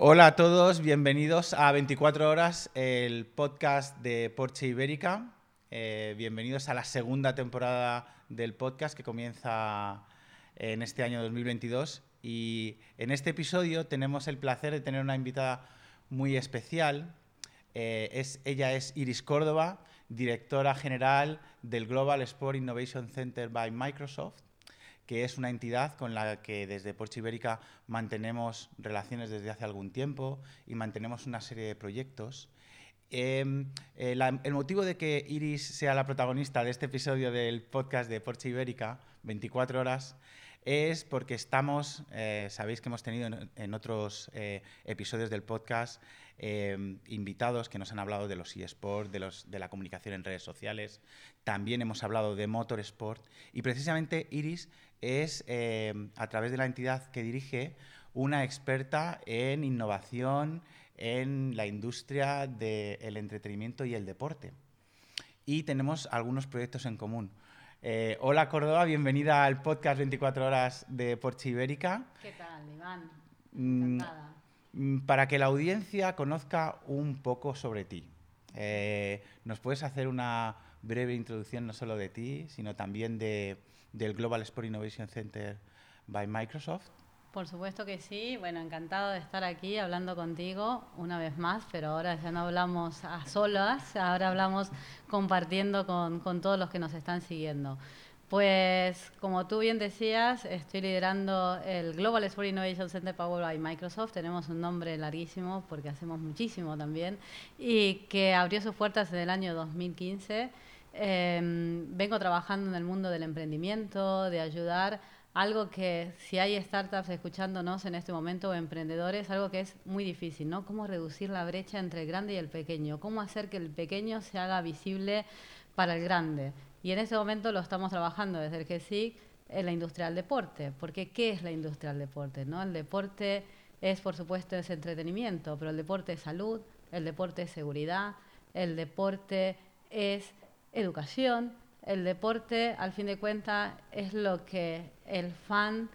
Hola a todos, bienvenidos a 24 horas, el podcast de Porsche Ibérica. Eh, bienvenidos a la segunda temporada del podcast que comienza en este año 2022. Y en este episodio tenemos el placer de tener una invitada muy especial. Eh, es, ella es Iris Córdoba, directora general del Global Sport Innovation Center by Microsoft que es una entidad con la que desde Porsche Ibérica mantenemos relaciones desde hace algún tiempo y mantenemos una serie de proyectos. Em, eh, el motivo de que Iris sea la protagonista de este episodio del podcast de Porsche Ibérica, 24 horas, es porque estamos, eh, sabéis que hemos tenido en, otros eh, episodios del podcast em, invitados que nos han hablado de los eSports, de, de la comunicación en redes sociales, también hemos hablado de motorsport y precisamente Iris es, em, a través de la entidad que dirige, una experta en innovación en la industria del entretenimiento y el deporte. Y tenemos algunos proyectos en común. Eh, hola Córdoba, bienvenida al podcast 24 horas de Porsche Ibérica. ¿Qué tal, Iván? Mm, mm, para que la audiencia conozca un poco sobre ti, eh, ¿nos puedes hacer una breve introducción no solo de ti, sino también de, del Global Sport Innovation Center by Microsoft? Por supuesto que sí. Bueno, encantado de estar aquí hablando contigo una vez más, pero ahora ya no hablamos a solas, ahora hablamos compartiendo con, con todos los que nos están siguiendo. Pues como tú bien decías, estoy liderando el Global Sport Innovation Center Powered by Microsoft. Tenemos un nombre larguísimo porque hacemos muchísimo también y que abrió sus puertas en el año 2015 Em, vengo trabajando en el mundo del emprendimiento, de ayudar algo que si hay startups escuchándonos en este momento o emprendedores, algo que es muy difícil, ¿no? Cómo reducir la brecha entre el grande y el pequeño, cómo hacer que el pequeño se haga visible para el grande. Y en este momento lo estamos trabajando desde el GSIC en la industria del deporte, porque ¿qué es la industria del deporte? ¿no? El deporte es, por supuesto, es entretenimiento, pero el deporte es salud, el deporte es seguridad, el deporte es educación. El deporte, al fin de cuentas, es lo que el fan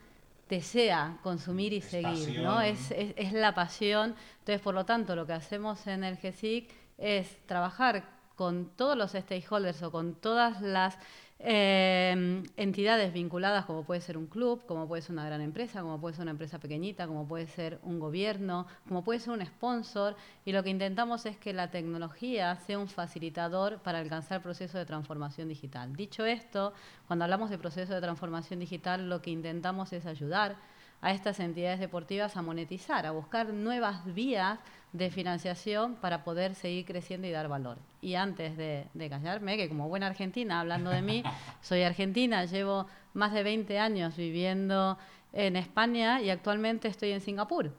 desea consumir y seguir, ¿no? Es, es, la pasión. Entonces, por lo tanto, lo que hacemos en el GSIC es trabajar con todos los stakeholders o con todas las eh, entidades vinculadas, como puede ser un club, como puede ser una gran empresa, como puede ser una empresa pequeñita, como puede ser un gobierno, como puede ser un sponsor, y lo que intentamos es que la tecnología sea un facilitador para alcanzar el proceso de transformación digital. Dicho esto, cuando hablamos de proceso de transformación digital, lo que intentamos es ayudar a estas entidades deportivas a monetizar, a buscar nuevas vías de financiación para poder seguir creciendo y dar valor. Y antes de, callarme, que como buena argentina, hablando de mí, soy argentina, llevo más de 20 años viviendo en España y actualmente estoy en Singapur.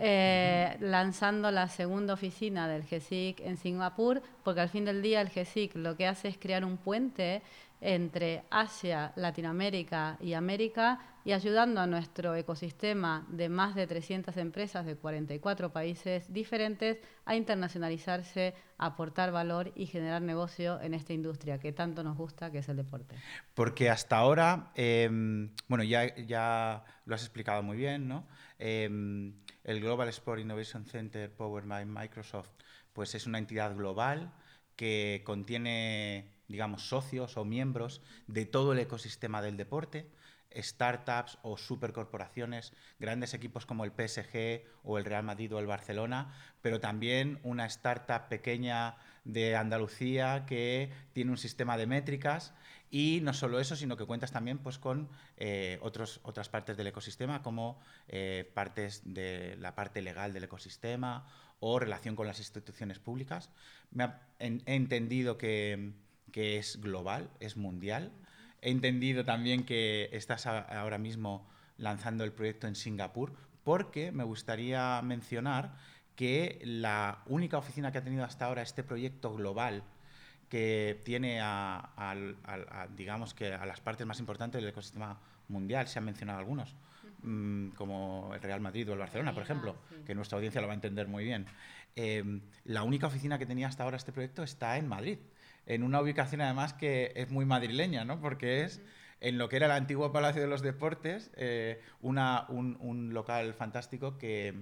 Eh, lanzando la segunda oficina del GESIC en Singapur, porque al fin del día el GESIC lo que hace es crear un puente entre Asia, Latinoamérica y América y ayudando a nuestro ecosistema de más de 300 empresas de 44 países diferentes a internacionalizarse, aportar valor y generar negocio en esta industria que tanto nos gusta, que es el deporte. Porque hasta ahora, em, bueno, ya, ya lo has explicado muy bien, ¿no? Em, el Global Sport Innovation Center Powered by Microsoft, pues es una entidad global que contiene digamos, socios o miembros de todo el ecosistema del deporte, startups o supercorporaciones, grandes equipos como el PSG o el Real Madrid o el Barcelona, pero también una startup pequeña de Andalucía que tiene un sistema de métricas y no solo eso, sino que cuentas también pues, con eh, otros, otras partes del ecosistema, como eh, partes de la parte legal del ecosistema o relación con las instituciones públicas. Me he entendido que que es global, es mundial. He entendido también que estás ahora mismo lanzando el proyecto en Singapur, porque me gustaría mencionar que la única oficina que ha tenido hasta ahora este proyecto global que tiene a, digamos que a las partes más importantes del ecosistema mundial, se han mencionado algunos, mm, como el Real Madrid o el Barcelona, por ejemplo, que nuestra audiencia lo va a entender muy bien. Eh, la única oficina que tenía hasta ahora este proyecto está en Madrid en una ubicación además que es muy madrileña, ¿no? Porque es en lo que era el antiguo Palacio de los Deportes, eh, una, un, local fantástico que,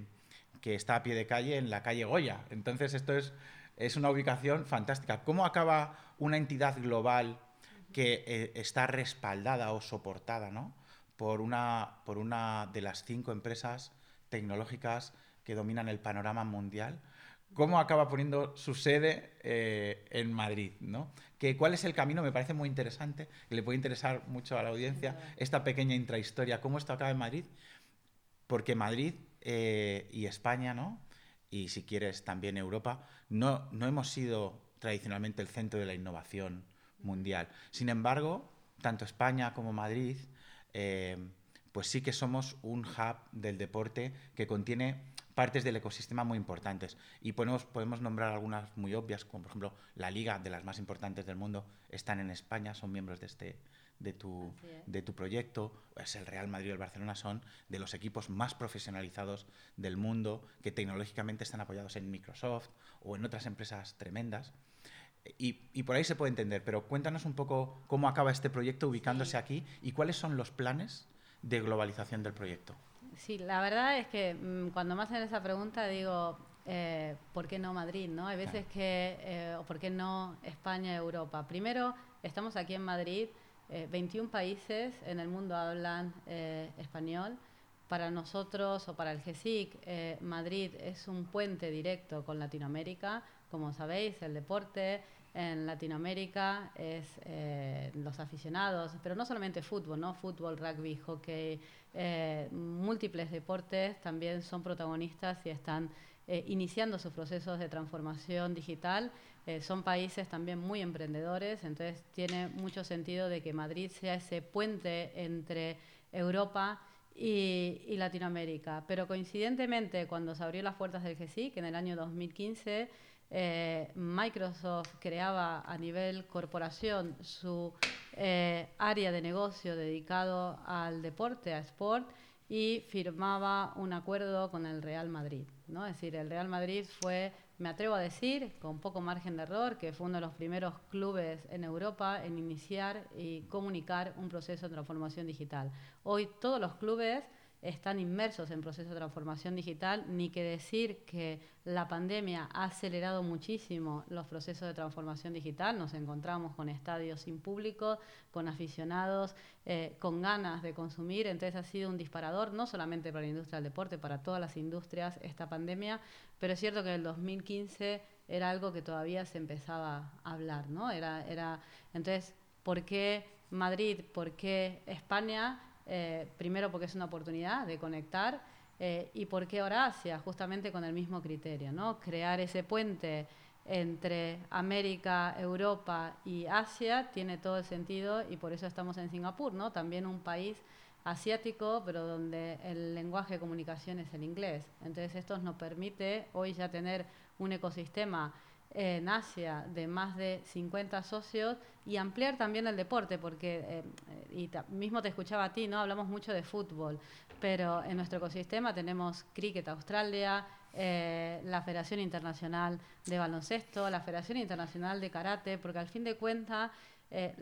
que está a pie de calle en la calle Goya. Entonces esto es, es una ubicación fantástica. ¿Cómo acaba una entidad global que eh, está respaldada o soportada ¿no? por, una, por una de las cinco empresas tecnológicas que dominan el panorama mundial? Cómo acaba poniendo su sede eh, en Madrid, ¿no? Que, ¿Cuál es el camino? Me parece muy interesante, y le puede interesar mucho a la audiencia esta pequeña intrahistoria, cómo esto acaba en Madrid, porque Madrid eh, y España, ¿no? Y si quieres también Europa, no, no hemos sido tradicionalmente el centro de la innovación mundial. Sin embargo, tanto España como Madrid, eh, pues sí que somos un hub del deporte que contiene partes del ecosistema muy importantes. Y podemos, podemos nombrar algunas muy obvias, como por ejemplo la liga de las más importantes del mundo están en España, son miembros de este de tu, de tu proyecto, es el Real Madrid y el Barcelona son de los equipos más profesionalizados del mundo, que tecnológicamente están apoyados en Microsoft o en otras empresas tremendas. Y, y, por ahí se puede entender, pero cuéntanos un poco cómo acaba este proyecto ubicándose aquí y cuáles son los planes de globalización del proyecto. Sí, la verdad es que mm, cuando me hacen esa pregunta digo, eh, ¿por qué no Madrid? ¿no? Hay veces que, eh, ¿por qué no España, Europa? Primero, estamos aquí en Madrid, 21 eh, países en el mundo hablan español. Para nosotros o para el GESIC, Madrid es un puente directo con Latinoamérica. Como sabéis, el deporte, en Latinoamérica es eh, los aficionados, pero no solamente fútbol, ¿no? Fútbol, rugby, hockey, eh, múltiples deportes también son protagonistas y están eh, iniciando sus procesos de transformación digital. son países también muy emprendedores, entonces tiene mucho sentido de que Madrid sea ese puente entre Europa y, y Latinoamérica. Pero coincidentemente, cuando se abrió las puertas del GSIC en el año 2015, eh, Microsoft creaba a nivel corporación su eh, área de negocio dedicado al deporte, a sport, y firmaba un acuerdo con el Real Madrid. ¿no? Es decir, el Real Madrid fue, me atrevo a decir, con poco margen de error, que fue uno de los primeros clubes en Europa en iniciar y comunicar un proceso de transformación digital. Hoy todos los clubes están inmersos en procesos de transformación digital, ni que decir que la pandemia ha acelerado muchísimo los procesos de transformación digital. Nos encontramos con estadios sin público, con aficionados, eh, con ganas de consumir. Entonces ha sido un disparador, no solamente para la industria del deporte, para todas las industrias esta pandemia, pero es cierto que en el 2015 era algo que todavía se empezaba a hablar, ¿no? Era, era, entonces, ¿por qué Madrid? ¿Por qué España? Eh, primero porque es una oportunidad de conectar eh, y porque ahora Asia, justamente con el mismo criterio, ¿no? crear ese puente entre América, Europa y Asia tiene todo el sentido y por eso estamos en Singapur, ¿no? también un país asiático, pero donde el lenguaje de comunicación es el inglés. Entonces esto nos permite hoy ya tener un ecosistema en Asia de más de 50 socios y ampliar también el deporte, porque, eh, y mismo te escuchaba a ti, ¿no? Hablamos mucho de fútbol, pero en nuestro ecosistema tenemos Cricket Australia, eh, la Federación Internacional de Baloncesto, la Federación Internacional de Karate, porque al fin de cuentas eh,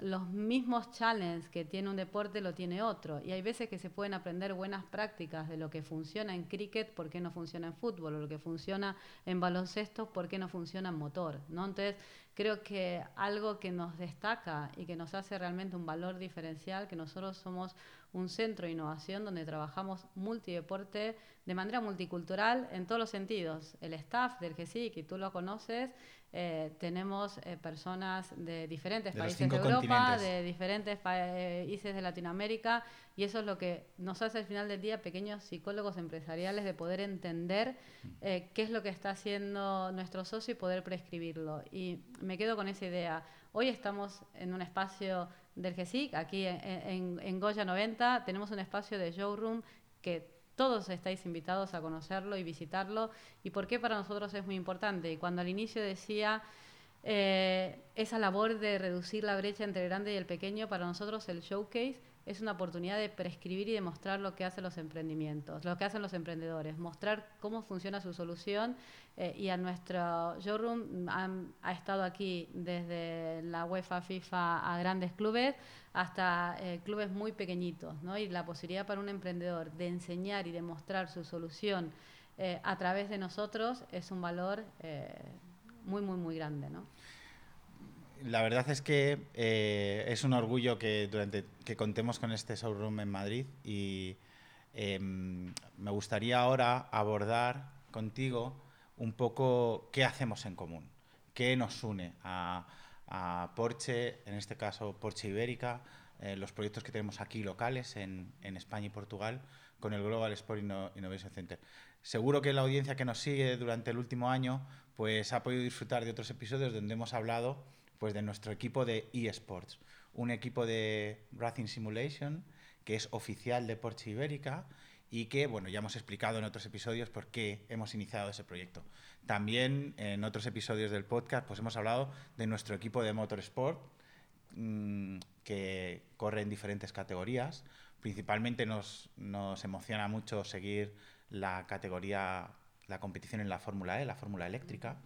los mismos challenges que tiene un deporte lo tiene otro. Y hay veces que se pueden aprender buenas prácticas de lo que funciona en cricket, por qué no funciona en fútbol, o lo que funciona en baloncesto, por qué no funciona en motor. ¿no? Entonces, creo que algo que nos destaca y que nos hace realmente un valor diferencial, que nosotros somos un centro de innovación donde trabajamos multideporte de manera multicultural en todos los sentidos. El staff del GSI, que tú lo conoces, eh, tenemos eh, personas de diferentes países de Europa, de diferentes países de Latinoamérica, y eso es lo que nos hace al final del día pequeños psicólogos empresariales de poder entender eh, qué es lo que está haciendo nuestro socio y poder prescribirlo. Y me quedo con esa idea. Hoy estamos en un espacio del GESIC, aquí en, en Goya 90, tenemos un espacio de showroom que todos estáis invitados a conocerlo y visitarlo. ¿Y por qué para nosotros es muy importante? Y cuando al inicio decía eh, esa labor de reducir la brecha entre el grande y el pequeño, para nosotros el showcase es una oportunidad de prescribir y demostrar lo que hacen los emprendimientos, lo que hacen los emprendedores, mostrar cómo funciona su solución. Eh, y a nuestro showroom ha estado aquí desde la UEFA, FIFA a grandes clubes hasta eh, clubes muy pequeñitos, ¿no? Y la posibilidad para un emprendedor de enseñar y demostrar su solución eh, a través de nosotros es un valor eh, muy, muy, muy grande. ¿no? La verdad es que eh, es un orgullo que, durante, que contemos con este showroom en Madrid y em, me gustaría ahora abordar contigo un poco qué hacemos en común, qué nos une a, a Porsche, en este caso Porsche Ibérica, los proyectos que tenemos aquí locales en, en España y Portugal con el Global Sport Innovation Center. Seguro que la audiencia que nos sigue durante el último año pues ha podido disfrutar de otros episodios donde hemos hablado pues de nuestro equipo de eSports, un equipo de Racing Simulation que es oficial de Porsche Ibérica y que bueno, ya hemos explicado en otros episodios por qué hemos iniciado ese proyecto. También en otros episodios del podcast pues hemos hablado de nuestro equipo de Motorsport mmm, que corre en diferentes categorías. Principalmente nos, nos emociona mucho seguir la categoría, la competición en la Fórmula E, la Fórmula eléctrica,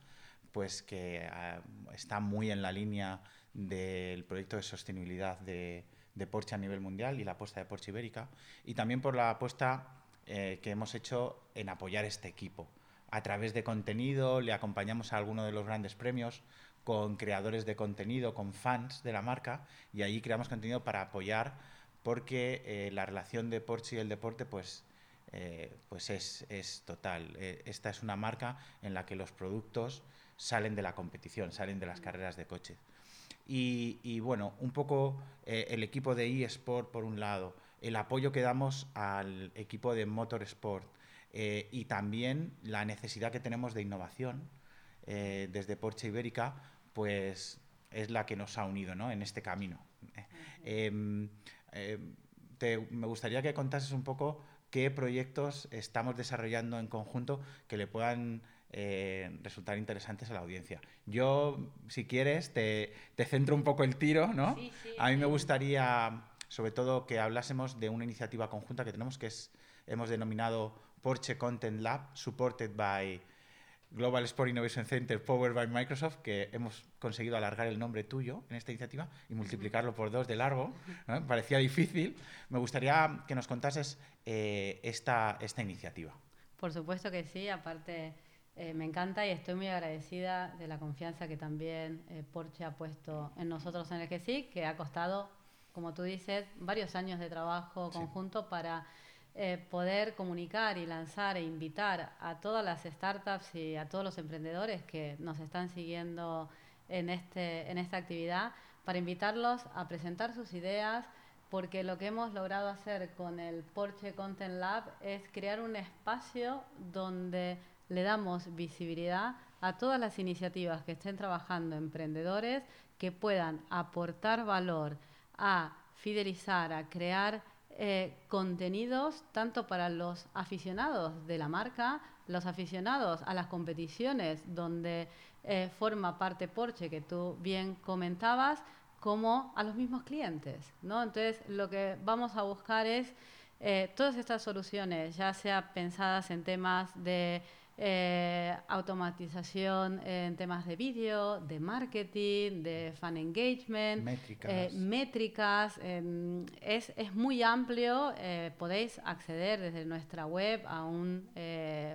pues que uh, está muy en la línea del proyecto de sostenibilidad de, de, Porsche a nivel mundial y la apuesta de Porsche Ibérica, y también por la apuesta eh, que hemos hecho en apoyar este equipo. A través de contenido le acompañamos a alguno de los grandes premios con creadores de contenido, con fans de la marca, y ahí creamos contenido para apoyar porque eh, la relación de Porsche y el deporte pues eh, pues es, es total. Esta es una marca en la que los productos salen de la competición, salen de las carreras de coche. Y, y bueno, un poco eh, el equipo de eSport por un lado, el apoyo que damos al equipo de Motorsport eh, y también la necesidad que tenemos de innovación eh, desde Porsche Ibérica, pues es la que nos ha unido ¿no? en este camino. Uh -huh. te, me gustaría que contases un poco qué proyectos estamos desarrollando en conjunto que le puedan eh, resultar interesantes a la audiencia. Yo, si quieres, te, te centro un poco el tiro, ¿no? Sí, sí, a mí me gustaría, sobre todo, que hablásemos de una iniciativa conjunta que tenemos, que es, hemos denominado Porsche Content Lab, supported by Global Sport Innovation Center Powered by Microsoft, que hemos conseguido alargar el nombre tuyo en esta iniciativa y multiplicarlo por dos de largo. ¿no? Parecía difícil. Me gustaría que nos contases eh, esta, esta iniciativa. Por supuesto que sí, aparte eh, me encanta y estoy muy agradecida de la confianza que también eh, Porsche ha puesto en nosotros en el GSIC, que ha costado, como tú dices, varios años de trabajo conjunto sí. para eh, poder comunicar y lanzar e invitar a todas las startups y a todos los emprendedores que nos están siguiendo en, este, en esta actividad para invitarlos a presentar sus ideas, porque lo que hemos logrado hacer con el Porsche Content Lab es crear un espacio donde le damos visibilidad a todas las iniciativas que estén trabajando emprendedores que puedan aportar valor a fidelizar, a crear eh, contenidos tanto para los aficionados de la marca, los aficionados a las competiciones donde eh, forma parte Porsche, que tú bien comentabas, como a los mismos clientes. ¿no? Entonces, lo que vamos a buscar es eh, todas estas soluciones, ya sea pensadas en temas de eh, automatización en temas de vídeo, de marketing, de fan engagement, métricas. Eh, métricas eh, es, es, muy amplio, eh, podéis acceder desde nuestra web a un,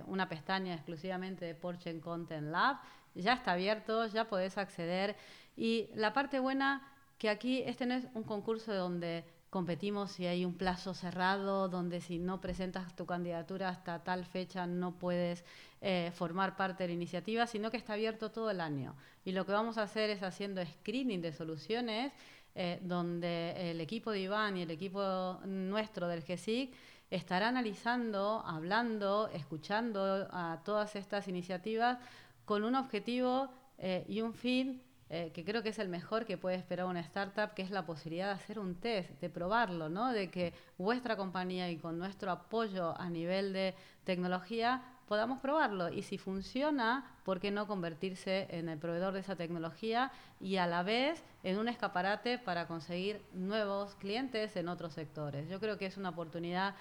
una pestaña exclusivamente de Porsche Content Lab, ya está abierto, ya podéis acceder y la parte buena que aquí este no es un concurso donde competimos si hay un plazo cerrado, donde si no presentas tu candidatura hasta tal fecha no puedes eh, formar parte de la iniciativa, sino que está abierto todo el año. Y lo que vamos a hacer es haciendo screening de soluciones, eh, donde el equipo de Iván y el equipo nuestro del GSIC estará analizando, hablando, escuchando a todas estas iniciativas con un objetivo eh, y un fin eh, que creo que es el mejor que puede esperar una startup, que es la posibilidad de hacer un test, de probarlo, ¿no? de que vuestra compañía y con nuestro apoyo a nivel de tecnología podamos probarlo y si funciona, ¿por qué no convertirse en el proveedor de esa tecnología y a la vez en un escaparate para conseguir nuevos clientes en otros sectores? Yo creo que es una oportunidad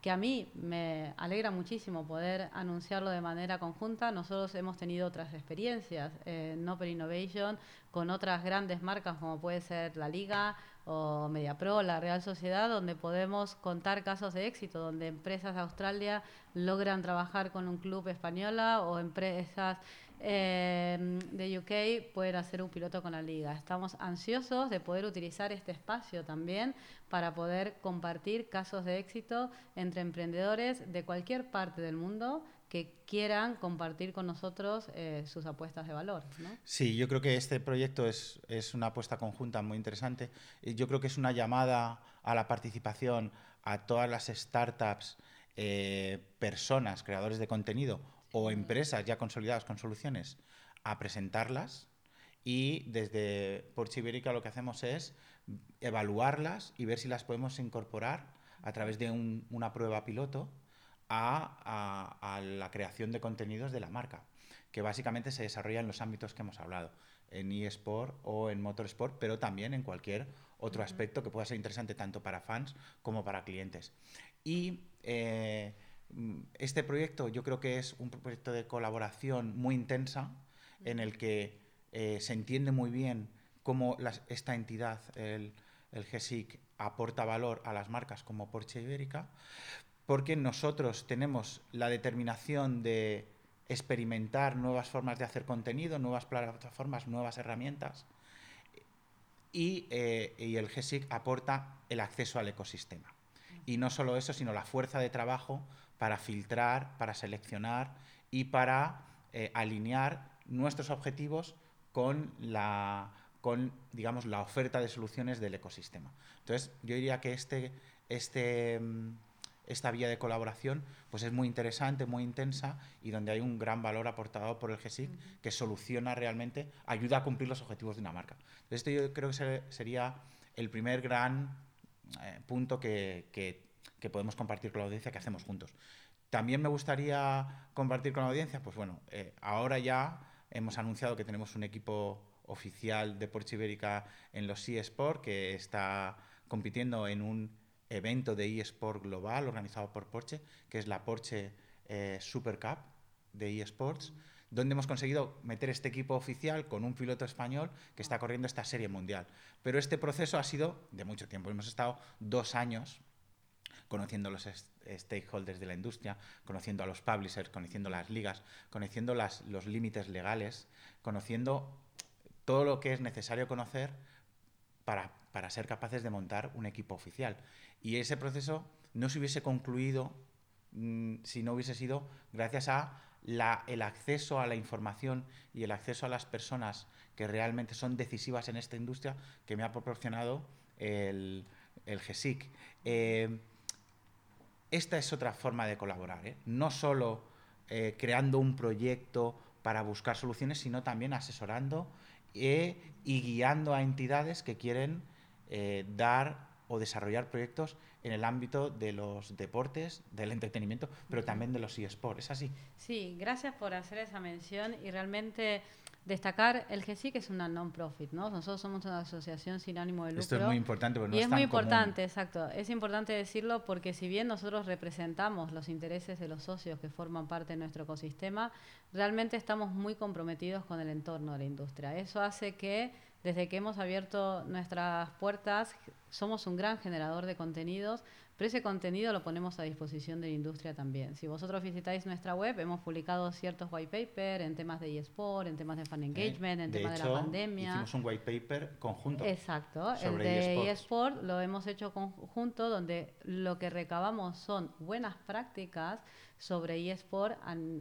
que a mí me alegra muchísimo poder anunciarlo de manera conjunta. Nosotros hemos tenido otras experiencias en Open Innovation con otras grandes marcas como puede ser la Liga o MediaPro, la Real Sociedad, donde podemos contar casos de éxito, donde empresas de Australia logran trabajar con un club española o empresas eh, de UK pueden hacer un piloto con la liga. Estamos ansiosos de poder utilizar este espacio también para poder compartir casos de éxito entre emprendedores de cualquier parte del mundo que quieran compartir con nosotros eh, sus apuestas de valor. ¿no? Sí, yo creo que este proyecto es, es, una apuesta conjunta muy interesante. Yo creo que es una llamada a la participación a todas las startups, eh, personas, creadores de contenido o empresas ya consolidadas con soluciones a presentarlas y desde Porsche Ibérica lo que hacemos es evaluarlas y ver si las podemos incorporar a través de un, una prueba piloto a, la creación de contenidos de la marca, que básicamente se desarrolla en los ámbitos que hemos hablado, en eSport o en Motorsport, pero también en cualquier otro aspecto que pueda ser interesante tanto para fans como para clientes. Y eh, este proyecto yo creo que es un proyecto de colaboración muy intensa en el que eh, se entiende muy bien cómo esta entidad, el, el GESIC, aporta valor a las marcas como Porsche Ibérica, porque nosotros tenemos la determinación de experimentar nuevas formas de hacer contenido, nuevas plataformas, nuevas herramientas, y, eh, el GESIC aporta el acceso al ecosistema. Y no solo eso, sino la fuerza de trabajo para filtrar, para seleccionar y para eh, alinear nuestros objetivos con la, con, digamos, la oferta de soluciones del ecosistema. Entonces, yo diría que este, este, mm, esta vía de colaboración pues es muy interesante, muy intensa y donde hay un gran valor aportado por el GESIC que soluciona realmente, ayuda a cumplir los objetivos de una marca. Esto yo creo que sería el primer gran eh, punto que, que, podemos compartir con la audiencia que hacemos juntos. También me gustaría compartir con la audiencia, pues bueno, eh, ahora ya hemos anunciado que tenemos un equipo oficial de Porsche Ibérica en los eSport que está compitiendo en un evento de eSport global organizado por Porsche, que es la Porsche eh, Super Cup de eSports, donde hemos conseguido meter este equipo oficial con un piloto español que está corriendo esta serie mundial. Pero este proceso ha sido de mucho tiempo. Hemos estado dos años conociendo los stakeholders de la industria, conociendo a los publishers, conociendo las ligas, conociendo los límites legales, conociendo todo lo que es necesario conocer para, para ser capaces de montar un equipo oficial. Y ese proceso no se hubiese concluido mm, si no hubiese sido gracias a el acceso a la información y el acceso a las personas que realmente son decisivas en esta industria que me ha proporcionado el, el GESIC. Eh, esta es otra forma de colaborar, ¿eh? no solo eh, creando un proyecto para buscar soluciones, sino también asesorando y guiando a entidades que quieren dar o desarrollar proyectos en el ámbito de los deportes, del entretenimiento, pero también de los eSports. ¿Es así? Sí, gracias por hacer esa mención y realmente destacar el GESI que es una non-profit, ¿no? Nosotros somos una asociación sin ánimo de lucro. Esto es muy importante, porque no y es, muy importante, exacto. Es importante decirlo porque si bien nosotros representamos los intereses de los socios que forman parte de nuestro ecosistema, realmente estamos muy comprometidos con el entorno de la industria. Eso hace que desde que hemos abierto nuestras puertas, somos un gran generador de contenidos, pero ese contenido lo ponemos a disposición de la industria también. Si vosotros visitáis nuestra web, hemos publicado ciertos white papers en temas de eSport, en temas de fan engagement, en temas de la pandemia. Hicimos un white paper conjunto. Exacto, el de eSport lo hemos hecho conjunto, donde lo que recabamos son buenas prácticas sobre eSport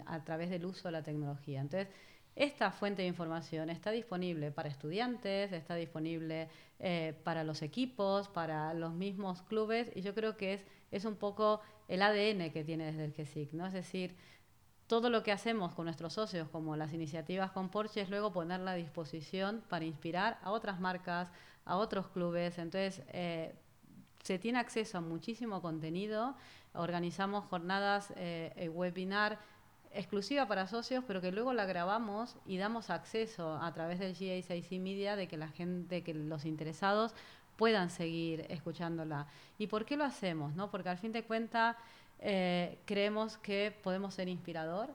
a través del uso de la tecnología. Entonces, esta fuente de información está disponible para estudiantes, está disponible eh, para los equipos, para los mismos clubes, y yo creo que es, es un poco el ADN que tiene desde el GESIC, ¿no? Es decir, todo lo que hacemos con nuestros socios, como las iniciativas con Porsche, es luego ponerla a disposición para inspirar a otras marcas, a otros clubes. Entonces, eh, se tiene acceso a muchísimo contenido. Organizamos jornadas, eh, webinar exclusiva para socios, pero que luego la grabamos y damos acceso a través del GA6C Media de que la gente, que los interesados puedan seguir escuchándola. ¿Y por qué lo hacemos? ¿no? Porque al fin de cuentas eh, creemos que podemos ser inspirador,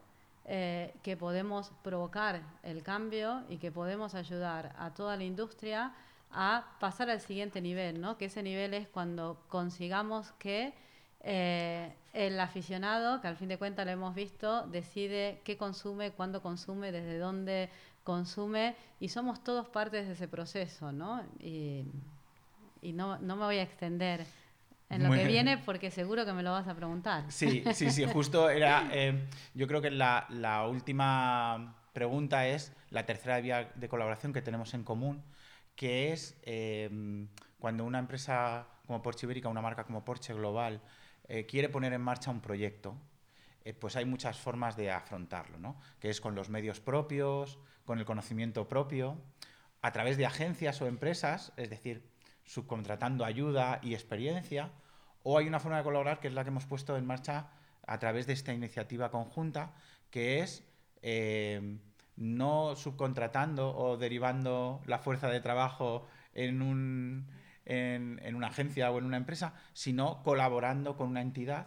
eh, que podemos provocar el cambio y que podemos ayudar a toda la industria a pasar al siguiente nivel, ¿no? Que ese nivel es cuando consigamos que eh, el aficionado, que al fin de cuentas lo hemos visto, decide qué consume, cuándo consume, desde dónde consume, y somos todos partes de ese proceso, ¿no? Y, no, me voy a extender en lo que viene porque seguro que me lo vas a preguntar. Sí, sí, sí, justo era, eh, yo creo que la, la última pregunta es la tercera vía de colaboración que tenemos en común, que es em, cuando una empresa como Porsche Ibérica, una marca como Porsche Global, eh, quiere poner en marcha un proyecto, eh, pues hay muchas formas de afrontarlo, ¿no? que es con los medios propios, con el conocimiento propio, a través de agencias o empresas, es decir, subcontratando ayuda y experiencia, o hay una forma de colaborar que es la que hemos puesto en marcha a través de esta iniciativa conjunta, que es em, no subcontratando o derivando la fuerza de trabajo en, un, en, una agencia o en una empresa, sino colaborando con una entidad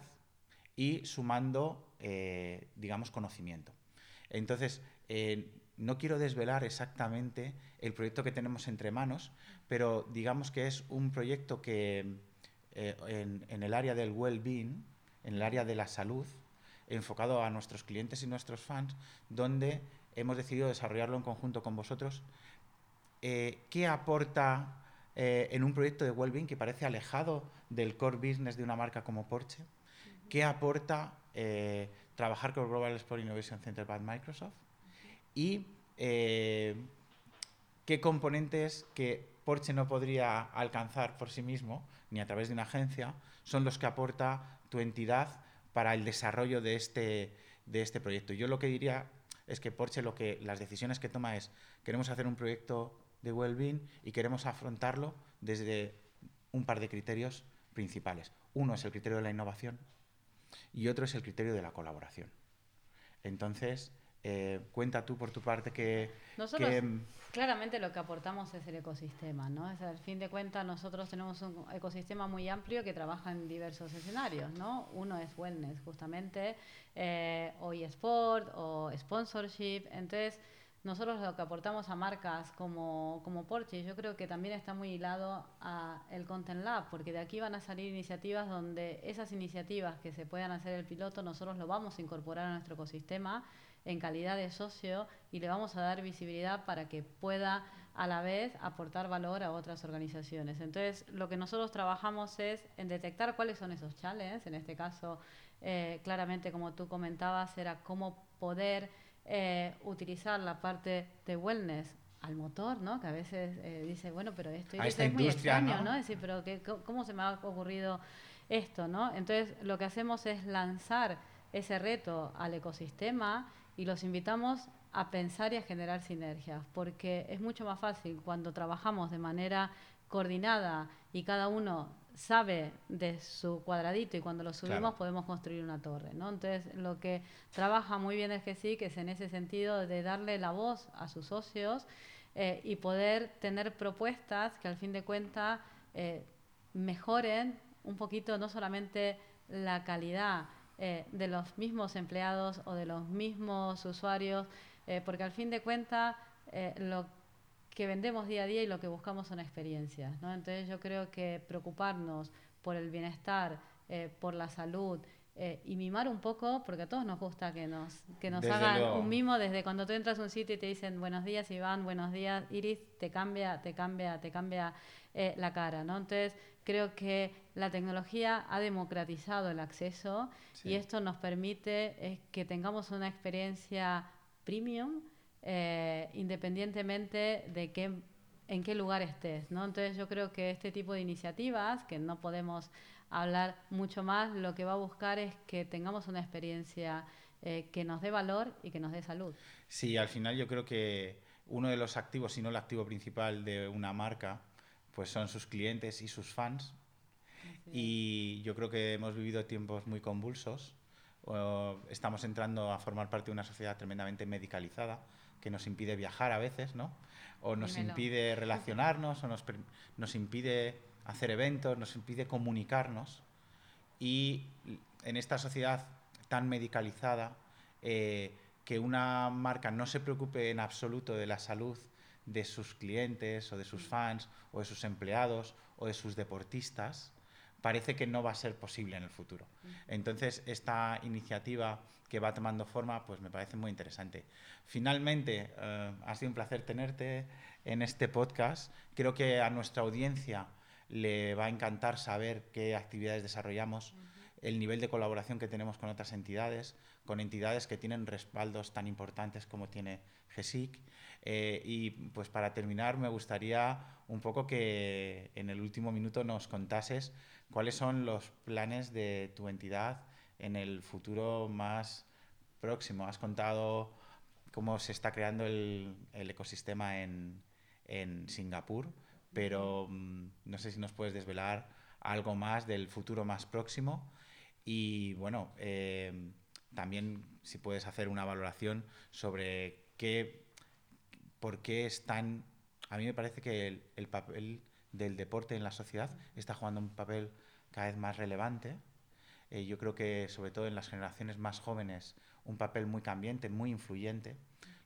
y sumando, eh, digamos, conocimiento. Entonces, eh, no quiero desvelar exactamente el proyecto que tenemos entre manos, pero digamos que es un proyecto que eh, en, en, el área del well-being, en el área de la salud, enfocado a nuestros clientes y nuestros fans, donde hemos decidido desarrollarlo en conjunto con vosotros. ¿Qué aporta eh, en un proyecto de Wellbeing que parece alejado del core business de una marca como Porsche? ¿Qué aporta eh, trabajar con Global Sport Innovation Center by Microsoft? Y qué componentes que Porsche no podría alcanzar por sí mismo, ni a través de una agencia, son los que aporta tu entidad para el desarrollo de este, de este proyecto. Yo lo que diría es que Porsche lo que las decisiones que toma es queremos hacer un proyecto de well-being y queremos afrontarlo desde un par de criterios principales. Uno es el criterio de la innovación y otro es el criterio de la colaboración. Entonces, eh, cuenta tú por tu parte que, nosotros claramente lo que aportamos es el ecosistema, ¿no? Es, al fin de cuentas nosotros tenemos un ecosistema muy amplio que trabaja en diversos escenarios, ¿no? Uno es wellness, justamente, eh, o eSport, o sponsorship, entonces nosotros lo que aportamos a marcas como, como Porsche, yo creo que también está muy hilado a el Content Lab, porque de aquí van a salir iniciativas donde esas iniciativas que se puedan hacer el piloto, nosotros lo vamos a incorporar a nuestro ecosistema en calidad de socio y le vamos a dar visibilidad para que pueda a la vez aportar valor a otras organizaciones. Entonces, lo que nosotros trabajamos es en detectar cuáles son esos challenges, en este caso, eh, claramente como tú comentabas, era cómo poder eh, utilizar la parte de wellness al motor, ¿no? Que a veces eh, dice, bueno, pero esto, es muy extraño, ¿no? Decir, pero ¿cómo se me ha ocurrido esto, ¿no? Entonces, lo que hacemos es lanzar ese reto al ecosistema y los invitamos a pensar y a generar sinergias, porque es mucho más fácil cuando trabajamos de manera coordinada y cada uno sabe de su cuadradito y cuando lo subimos podemos construir una torre, ¿no? Entonces, lo que trabaja muy bien es que sí, que es en ese sentido de darle la voz a sus socios eh, y poder tener propuestas que al fin de cuentas eh, mejoren un poquito no solamente la calidad eh, de los mismos empleados o de los mismos usuarios, porque al fin de cuentas lo que vendemos día a día y lo que buscamos son experiencias. ¿no? Entonces yo creo que preocuparnos por el bienestar, por la salud, y mimar un poco, porque a todos nos gusta que nos, que nos hagan un mimo desde cuando tú entras a un sitio y te dicen buenos días Iván, buenos días Iris, te cambia, te cambia, te cambia la cara, ¿no? Entonces creo que la tecnología ha democratizado el acceso y esto nos permite eh, que tengamos una experiencia premium eh, independientemente de qué, en qué lugar estés. ¿no? Entonces yo creo que este tipo de iniciativas, que no podemos hablar mucho más, lo que va a buscar es que tengamos una experiencia eh, que nos dé valor y que nos dé salud. Sí, al final yo creo que uno de los activos, si no el activo principal de una marca, pues son sus clientes y sus fans. Y yo creo que hemos vivido tiempos muy convulsos. estamos entrando a formar parte de una sociedad tremendamente medicalizada que nos impide viajar a veces, ¿no? O nos impide relacionarnos, o nos, nos impide hacer eventos, nos impide comunicarnos. Y en esta sociedad tan medicalizada, eh, que una marca no se preocupe en absoluto de la salud de sus clientes o de sus fans o de sus empleados o de sus deportistas, parece que no va a ser posible en el futuro. Entonces, esta iniciativa que va tomando forma, pues me parece muy interesante. Finalmente, eh, ha sido un placer tenerte en este podcast. Creo que a nuestra audiencia le va a encantar saber qué actividades desarrollamos, el nivel de colaboración que tenemos con otras entidades, con entidades que tienen respaldos tan importantes como tiene GESIC. Eh, y pues para terminar, me gustaría un poco que en el último minuto nos contases cuáles son los planes de tu entidad en el futuro más próximo. Has contado cómo se está creando el, el ecosistema en, en Singapur, pero mm, no sé si nos puedes desvelar algo más del futuro más próximo y bueno, eh, también si puedes hacer una valoración sobre qué, por qué están... A mí me parece que el, papel del deporte en la sociedad está jugando un papel cada vez más relevante. Eh, yo creo que sobre todo en las generaciones más jóvenes un papel muy cambiante, muy influyente.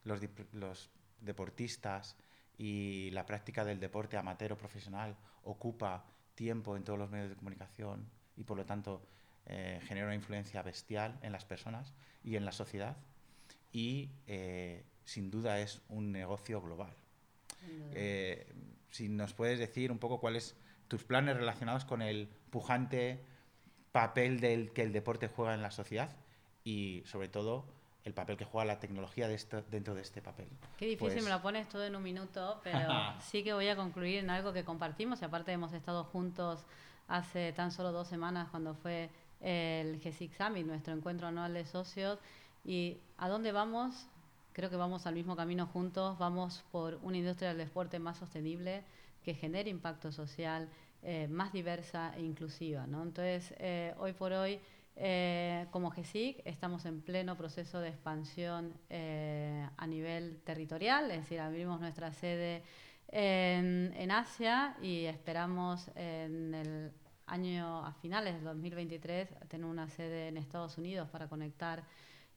Los, los deportistas y la práctica del deporte amateur o profesional ocupa tiempo en todos los medios de comunicación y por lo tanto eh, genera una influencia bestial en las personas y en la sociedad y eh, sin duda es un negocio global. Eh, si nos puedes decir un poco cuáles tus planes relacionados con el pujante papel del que el deporte juega en la sociedad y sobre todo el papel que juega la tecnología de esto, dentro de este papel. Qué difícil pues me lo pones todo en un minuto, pero sí que voy a concluir en algo que compartimos y aparte hemos estado juntos hace tan solo dos semanas cuando fue el GSIC Summit, nuestro encuentro anual de socios. ¿Y a dónde vamos? Creo que vamos al mismo camino juntos, vamos por una industria del deporte más sostenible, que genere impacto social, eh, más diversa e inclusiva. ¿no? Entonces, eh, hoy por hoy eh, como GESIC estamos en pleno proceso de expansión a nivel territorial, es decir, abrimos nuestra sede en, Asia y esperamos en el año a finales del 2023 tener una sede en Estados Unidos para conectar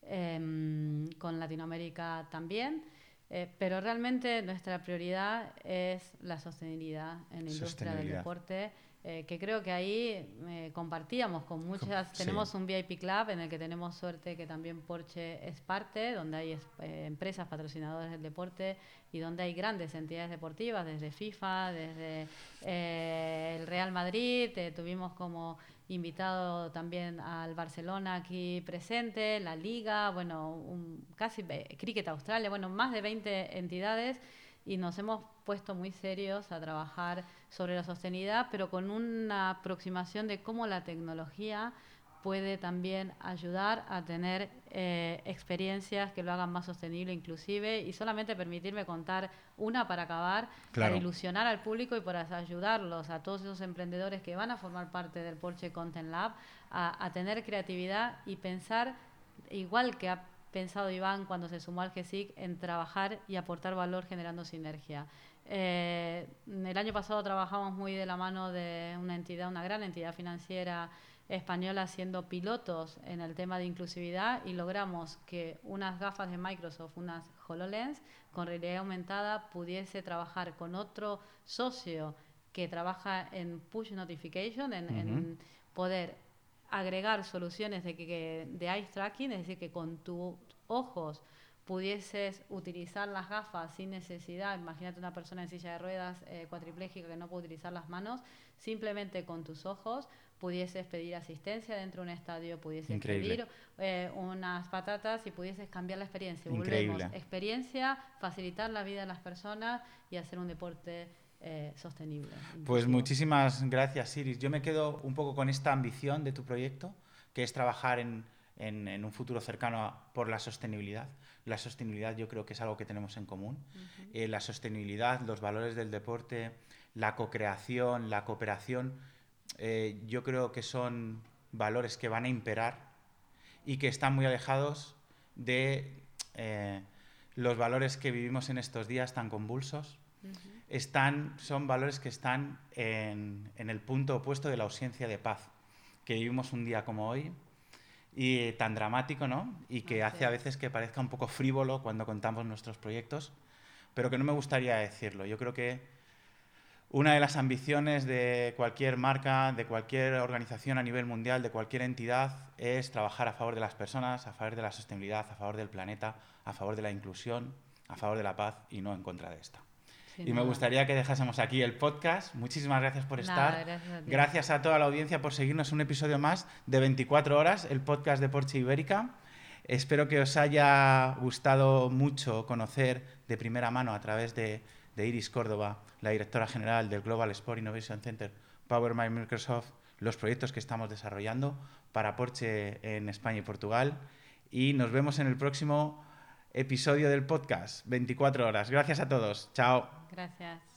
em, con Latinoamérica también. Eh, pero realmente nuestra prioridad es la sostenibilidad en la industria del deporte eh, que creo que ahí eh, compartíamos con muchas. Tenemos un VIP Club en el que tenemos suerte que también Porsche es parte, donde hay eh, empresas patrocinadoras del deporte y donde hay grandes entidades deportivas, desde FIFA, desde el Real Madrid. tuvimos como invitado también al Barcelona aquí presente, la Liga, bueno, un, casi Cricket Australia, bueno, más de 20 entidades y nos hemos puesto muy serios a trabajar sobre la sostenibilidad, pero con una aproximación de cómo la tecnología puede también ayudar a tener eh, experiencias que lo hagan más sostenible inclusive y solamente permitirme contar una para acabar, para ilusionar al público y para ayudarlos a todos esos emprendedores que van a formar parte del Porsche Content Lab a, a tener creatividad y pensar igual que ha pensado Iván cuando se sumó al GESIC en trabajar y aportar valor generando sinergia. Eh, el año pasado trabajamos muy de la mano de una entidad, una gran entidad financiera española siendo pilotos en el tema de inclusividad y logramos que unas gafas de Microsoft, unas HoloLens con realidad aumentada pudiese trabajar con otro socio que trabaja en push notification, en poder agregar soluciones de, que, de eye tracking, es decir, que con tus ojos pudieses utilizar las gafas sin necesidad, imagínate una persona en silla de ruedas eh, cuatriplégica que no puede utilizar las manos, simplemente con tus ojos pudieses pedir asistencia dentro de un estadio, pudieses pedir eh, unas patatas y pudieses cambiar la experiencia. Volvemos, experiencia, facilitar la vida de las personas y hacer un deporte eh, sostenible. Pues muchísimas gracias, Iris. Yo me quedo un poco con esta ambición de tu proyecto, que es trabajar en, en, un futuro cercano por la sostenibilidad. La sostenibilidad yo creo que es algo que tenemos en común. Eh, la sostenibilidad, los valores del deporte, la co-creación, la cooperación, eh, yo creo que son valores que van a imperar y que están muy alejados de los valores que vivimos en estos días tan convulsos están, son valores que están en, el punto opuesto de la ausencia de paz, que vivimos un día como hoy y tan dramático, ¿no? Y que hace a veces que parezca un poco frívolo cuando contamos nuestros proyectos, pero que no me gustaría decirlo. Yo creo que una de las ambiciones de cualquier marca, de cualquier organización a nivel mundial, de cualquier entidad, es trabajar a favor de las personas, a favor de la sostenibilidad, a favor del planeta, a favor de la inclusión, a favor de la paz y no en contra de esta. Y me gustaría que dejásemos aquí el podcast. Muchísimas gracias por estar. Gracias a, toda la audiencia por seguirnos un episodio más de 24 horas, el podcast de Porsche Ibérica. Espero que os haya gustado mucho conocer de primera mano a través de de Iris Córdoba, la directora general del Global Sport Innovation Center Power by Microsoft, los proyectos que estamos desarrollando para Porsche en España y Portugal. Y nos vemos en el próximo episodio del podcast, 24 horas. Gracias a todos. Chao. Gracias.